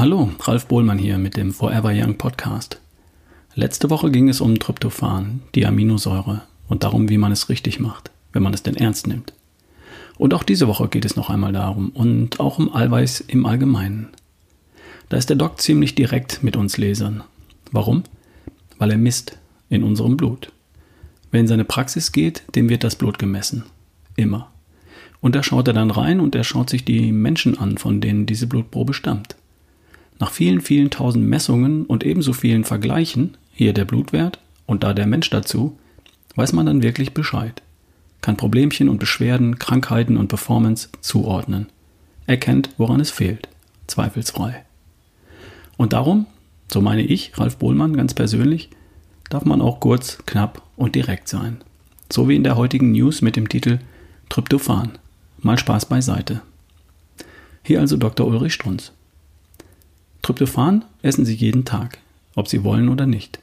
Ralf Bohlmann hier mit dem Forever Young Podcast. Letzte Woche ging es um Tryptophan, die Aminosäure, und darum, wie man es richtig macht, wenn man es denn ernst nimmt. Und auch diese Woche geht es noch einmal darum und auch um Eiweiß im Allgemeinen. Da ist der Doc ziemlich direkt mit uns Lesern. Warum? Weil er misst in unserem Blut. Wer in seine Praxis geht, dem wird das Blut gemessen. Immer. Und da schaut er dann rein und er schaut sich die Menschen an, von denen diese Blutprobe stammt. Nach vielen, vielen tausend Messungen und ebenso vielen Vergleichen, hier der Blutwert und da der Mensch dazu, weiß man dann wirklich Bescheid. Kann Problemchen und Beschwerden, Krankheiten und Performance zuordnen. Erkennt, woran es fehlt. Zweifelsfrei. Und darum, so meine ich, Ralf Bohlmann ganz persönlich, darf man auch kurz, knapp und direkt sein. So wie in der heutigen News mit dem Titel Tryptophan. Mal Spaß beiseite. Hier also Dr. Ulrich Strunz. Tryptophan essen Sie jeden Tag, ob Sie wollen oder nicht.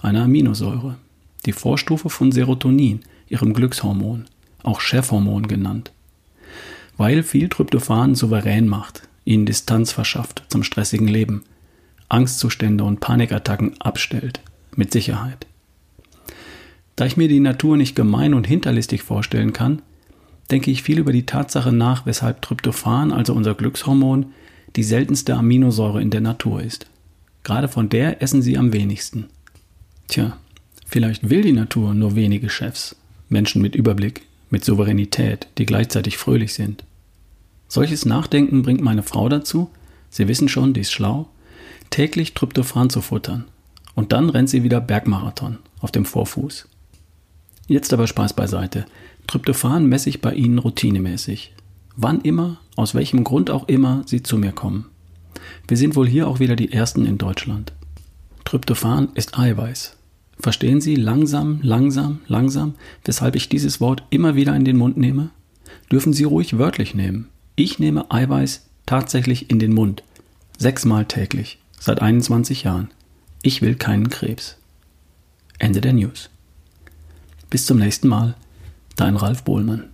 Eine Aminosäure, die Vorstufe von Serotonin, Ihrem Glückshormon, auch Chefhormon genannt. Weil viel Tryptophan souverän macht, Ihnen Distanz verschafft zum stressigen Leben, Angstzustände und Panikattacken abstellt, mit Sicherheit. Da ich mir die Natur nicht gemein und hinterlistig vorstellen kann, denke ich viel über die Tatsache nach, weshalb Tryptophan, also unser Glückshormon, die seltenste Aminosäure in der Natur ist. Gerade von der essen sie am wenigsten. Tja, vielleicht will die Natur nur wenige Chefs, Menschen mit Überblick, mit Souveränität, die gleichzeitig fröhlich sind. Solches Nachdenken bringt meine Frau dazu, Sie wissen schon, die ist schlau, täglich Tryptophan zu futtern. Und dann rennt sie wieder Bergmarathon auf dem Vorfuß. Jetzt aber Spaß beiseite. Tryptophan messe ich bei Ihnen routinemäßig. Wann immer, aus welchem Grund auch immer, Sie zu mir kommen. Wir sind wohl hier auch wieder die Ersten in Deutschland. Tryptophan ist Eiweiß. Verstehen Sie langsam, langsam, langsam, weshalb ich dieses Wort immer wieder in den Mund nehme? Dürfen Sie ruhig wörtlich nehmen. Ich nehme Eiweiß tatsächlich in den Mund. Sechsmal täglich. Seit 21 Jahren. Ich will keinen Krebs. Ende der News. Bis zum nächsten Mal. Dein Ralf Bohlmann.